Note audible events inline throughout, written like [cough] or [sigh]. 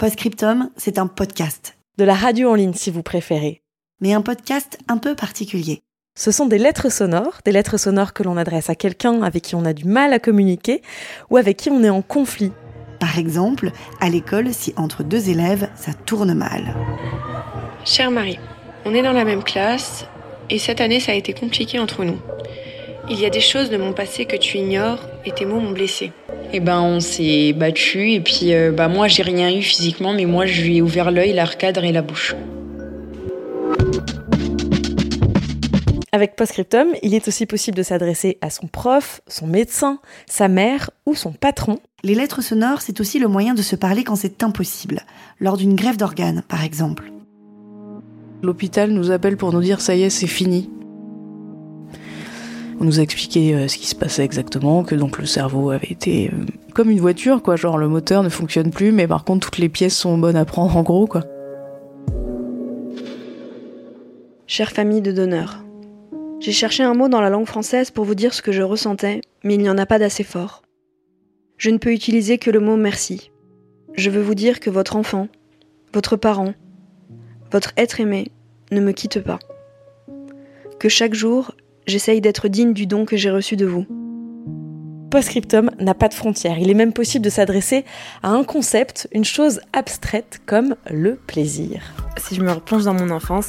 Postscriptum, c'est un podcast, De la radio en ligne si vous préférez. mais un podcast un peu particulier. Ce sont des lettres sonores, des lettres sonores que l'on adresse à quelqu'un avec qui on a du mal à communiquer ou avec qui on est en conflit. Par exemple, à l'école, si entre deux élèves, ça tourne mal. Chère Marie, on est dans la même classe et cette année ça a été compliqué entre nous. Il y a des choses de mon passé que tu ignores et tes mots m'ont blessé. Eh ben, on s'est battu et puis euh, bah moi j'ai rien eu physiquement, mais moi je lui ai ouvert l'œil, l'arcade et la bouche. Avec Postscriptum, il est aussi possible de s'adresser à son prof, son médecin, sa mère ou son patron. Les lettres sonores, c'est aussi le moyen de se parler quand c'est impossible, lors d'une grève d'organes, par exemple. L'hôpital nous appelle pour nous dire ça y est, c'est fini. On nous a expliqué euh, ce qui se passait exactement, que donc le cerveau avait été euh, comme une voiture, quoi. Genre le moteur ne fonctionne plus, mais par contre toutes les pièces sont bonnes à prendre en gros, quoi. Chère famille de donneurs, j'ai cherché un mot dans la langue française pour vous dire ce que je ressentais, mais il n'y en a pas d'assez fort. Je ne peux utiliser que le mot merci. Je veux vous dire que votre enfant, votre parent, votre être aimé ne me quitte pas. Que chaque jour, j'essaye d'être digne du don que j'ai reçu de vous. Postscriptum n'a pas de frontières. Il est même possible de s'adresser à un concept, une chose abstraite comme le plaisir. si je me replonge dans mon enfance,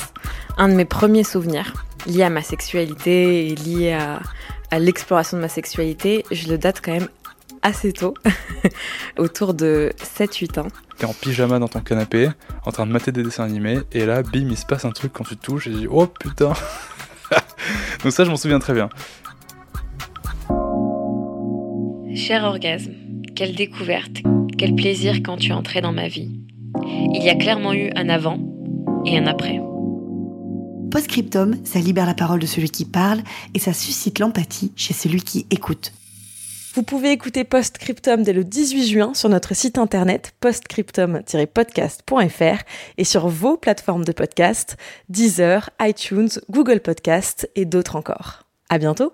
un de mes premiers souvenirs liés à ma sexualité et liés à, à l'exploration de ma sexualité, je le date quand même assez tôt, [laughs] autour de 7-8 ans. T'es en pyjama dans ton canapé, en train de mater des dessins animés, et là, bim, il se passe un truc quand tu te touches, et je dis, oh putain Donc ça, je m'en souviens très bien. Cher orgasme, quelle découverte, quel plaisir quand tu es entré dans ma vie. Il y a clairement eu un avant et un après. Postscriptum, ça libère la parole de celui qui parle et ça suscite l'empathie chez celui qui écoute. Vous pouvez écouter Postscriptum dès le 18 juin sur notre site internet postscriptum-podcast.fr et sur vos plateformes de podcast, Deezer, iTunes, Google Podcast et d'autres encore. À bientôt!